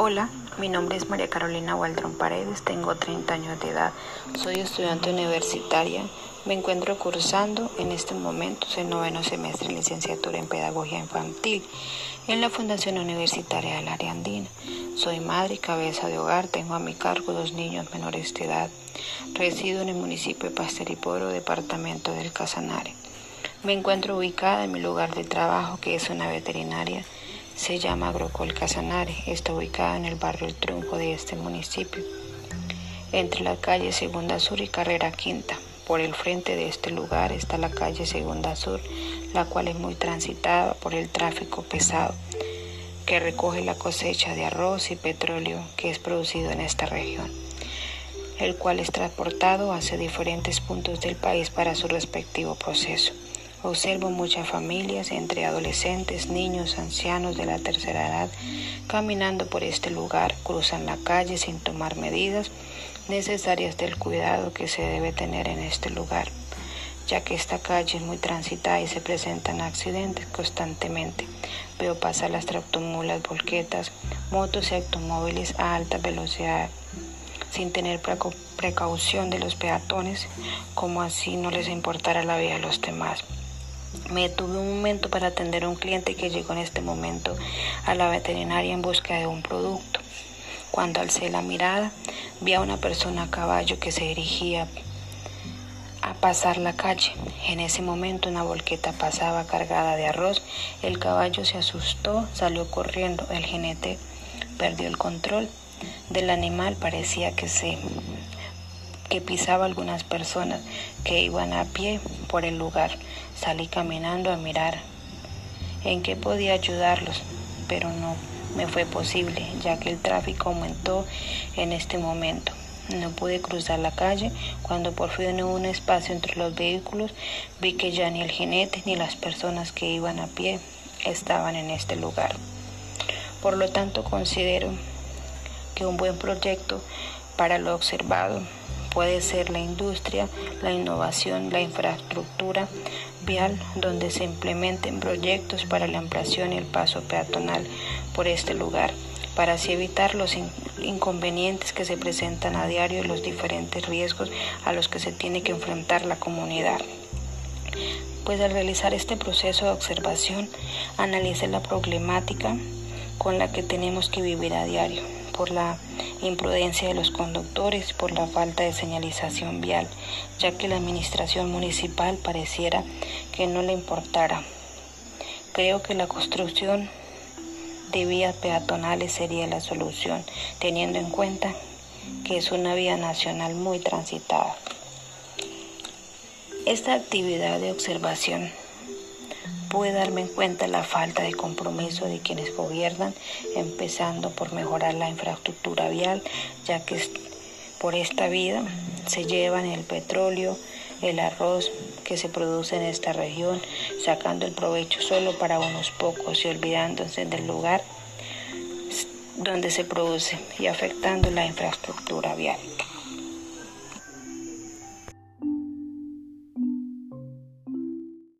Hola, mi nombre es María Carolina Waldrón Paredes, tengo 30 años de edad, soy estudiante universitaria, me encuentro cursando en este momento el noveno semestre de licenciatura en Pedagogía Infantil en la Fundación Universitaria del Área Andina. Soy madre y cabeza de hogar, tengo a mi cargo dos niños menores de edad. Resido en el municipio de Pasteliporo, departamento del Casanare. Me encuentro ubicada en mi lugar de trabajo, que es una veterinaria se llama Agrocol Casanare, está ubicada en el barrio El Trunco de este municipio, entre la calle Segunda Sur y Carrera Quinta. Por el frente de este lugar está la calle Segunda Sur, la cual es muy transitada por el tráfico pesado que recoge la cosecha de arroz y petróleo que es producido en esta región, el cual es transportado hacia diferentes puntos del país para su respectivo proceso. Observo muchas familias, entre adolescentes, niños, ancianos de la tercera edad, caminando por este lugar, cruzan la calle sin tomar medidas necesarias del cuidado que se debe tener en este lugar, ya que esta calle es muy transitada y se presentan accidentes constantemente. Veo pasar las tractomulas, volquetas, motos y automóviles a alta velocidad sin tener precaución de los peatones, como así no les importara la vida de los demás. Me tuve un momento para atender a un cliente que llegó en este momento a la veterinaria en busca de un producto. Cuando alcé la mirada, vi a una persona a caballo que se dirigía a pasar la calle. En ese momento una volqueta pasaba cargada de arroz. El caballo se asustó, salió corriendo. El jinete perdió el control del animal. Parecía que se que pisaba algunas personas que iban a pie por el lugar. Salí caminando a mirar en qué podía ayudarlos, pero no me fue posible, ya que el tráfico aumentó en este momento. No pude cruzar la calle. Cuando por fin hubo un espacio entre los vehículos, vi que ya ni el jinete ni las personas que iban a pie estaban en este lugar. Por lo tanto, considero que un buen proyecto para lo observado puede ser la industria, la innovación, la infraestructura vial, donde se implementen proyectos para la ampliación y el paso peatonal por este lugar, para así evitar los inconvenientes que se presentan a diario y los diferentes riesgos a los que se tiene que enfrentar la comunidad. Pues al realizar este proceso de observación, analice la problemática con la que tenemos que vivir a diario por la imprudencia de los conductores, por la falta de señalización vial, ya que la administración municipal pareciera que no le importara. Creo que la construcción de vías peatonales sería la solución, teniendo en cuenta que es una vía nacional muy transitada. Esta actividad de observación pude darme en cuenta la falta de compromiso de quienes gobiernan, empezando por mejorar la infraestructura vial, ya que por esta vida se llevan el petróleo, el arroz que se produce en esta región, sacando el provecho solo para unos pocos y olvidándose del lugar donde se produce y afectando la infraestructura vial.